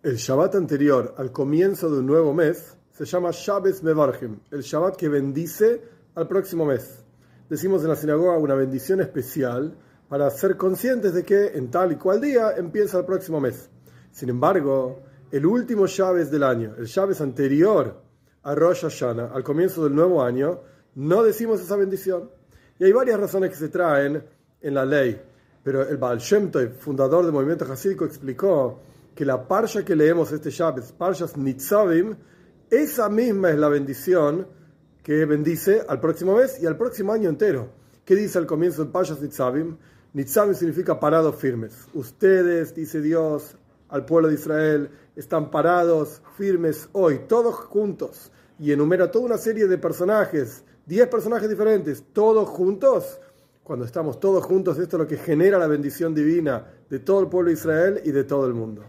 El Shabbat anterior al comienzo de un nuevo mes se llama Shabbos Mevarchim, el Shabbat que bendice al próximo mes. Decimos en la sinagoga una bendición especial para ser conscientes de que en tal y cual día empieza el próximo mes. Sin embargo, el último Shabbos del año, el Shabbos anterior a Rosh Hashanah, al comienzo del nuevo año, no decimos esa bendición. Y hay varias razones que se traen en la ley. Pero el Baal Shem Tov, fundador del movimiento hasídico, explicó que la parsha que leemos este Shabbat, Parshas Nitzavim, esa misma es la bendición que bendice al próximo mes y al próximo año entero. ¿Qué dice al comienzo de Parshas Nitzavim? Nitzavim significa parados firmes. Ustedes, dice Dios, al pueblo de Israel, están parados firmes hoy, todos juntos. Y enumera toda una serie de personajes, 10 personajes diferentes, todos juntos. Cuando estamos todos juntos, esto es lo que genera la bendición divina de todo el pueblo de Israel y de todo el mundo.